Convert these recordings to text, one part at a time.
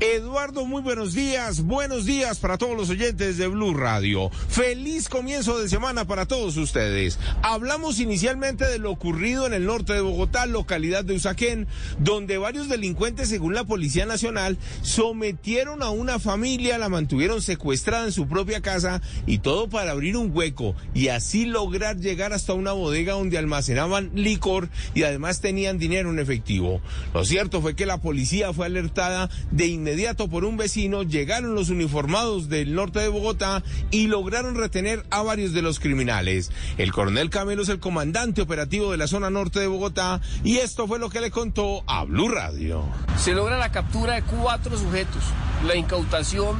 Eduardo, muy buenos días. Buenos días para todos los oyentes de Blue Radio. Feliz comienzo de semana para todos ustedes. Hablamos inicialmente de lo ocurrido en el norte de Bogotá, localidad de Usaquén, donde varios delincuentes, según la Policía Nacional, sometieron a una familia, la mantuvieron secuestrada en su propia casa y todo para abrir un hueco y así lograr llegar hasta una bodega donde almacenaban licor y además tenían dinero en efectivo. Lo cierto fue que la policía fue alertada de inmediato por un vecino, llegaron los uniformados del norte de Bogotá y lograron retener a varios de los criminales. El coronel Camelo es el comandante operativo de la zona norte de Bogotá y esto fue lo que le contó a Blue Radio. Se logra la captura de cuatro sujetos, la incautación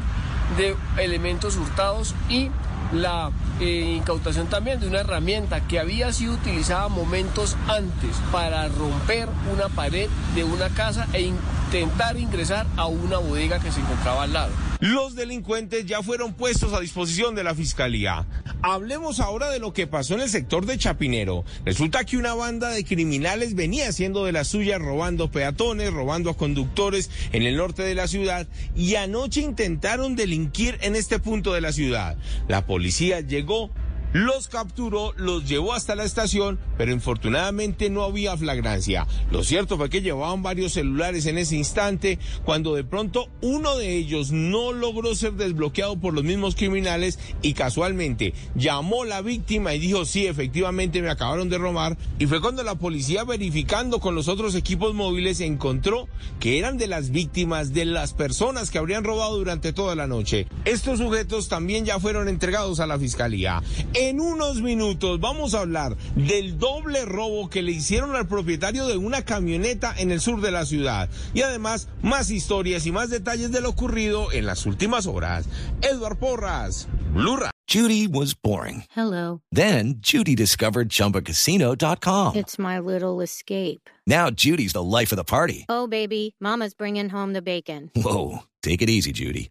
de elementos hurtados y la eh, incautación también de una herramienta que había sido utilizada momentos antes para romper una pared de una casa e intentar ingresar a una bodega que se encontraba al lado. Los delincuentes ya fueron puestos a disposición de la fiscalía. Hablemos ahora de lo que pasó en el sector de Chapinero. Resulta que una banda de criminales venía haciendo de la suya robando peatones, robando a conductores en el norte de la ciudad y anoche intentaron delinquir en este punto de la ciudad. La policía llegó los capturó, los llevó hasta la estación, pero infortunadamente no había flagrancia. Lo cierto fue que llevaban varios celulares en ese instante, cuando de pronto uno de ellos no logró ser desbloqueado por los mismos criminales y casualmente llamó la víctima y dijo, sí, efectivamente me acabaron de robar. Y fue cuando la policía verificando con los otros equipos móviles encontró que eran de las víctimas, de las personas que habrían robado durante toda la noche. Estos sujetos también ya fueron entregados a la fiscalía. En unos minutos vamos a hablar del doble robo que le hicieron al propietario de una camioneta en el sur de la ciudad. Y además, más historias y más detalles de lo ocurrido en las últimas horas. Edward Porras, Blue Judy was boring. Hello. Then Judy discovered chumbacasino.com. It's my little escape. Now Judy's the life of the party. Oh, baby, Mama's bringing home the bacon. Whoa. Take it easy, Judy.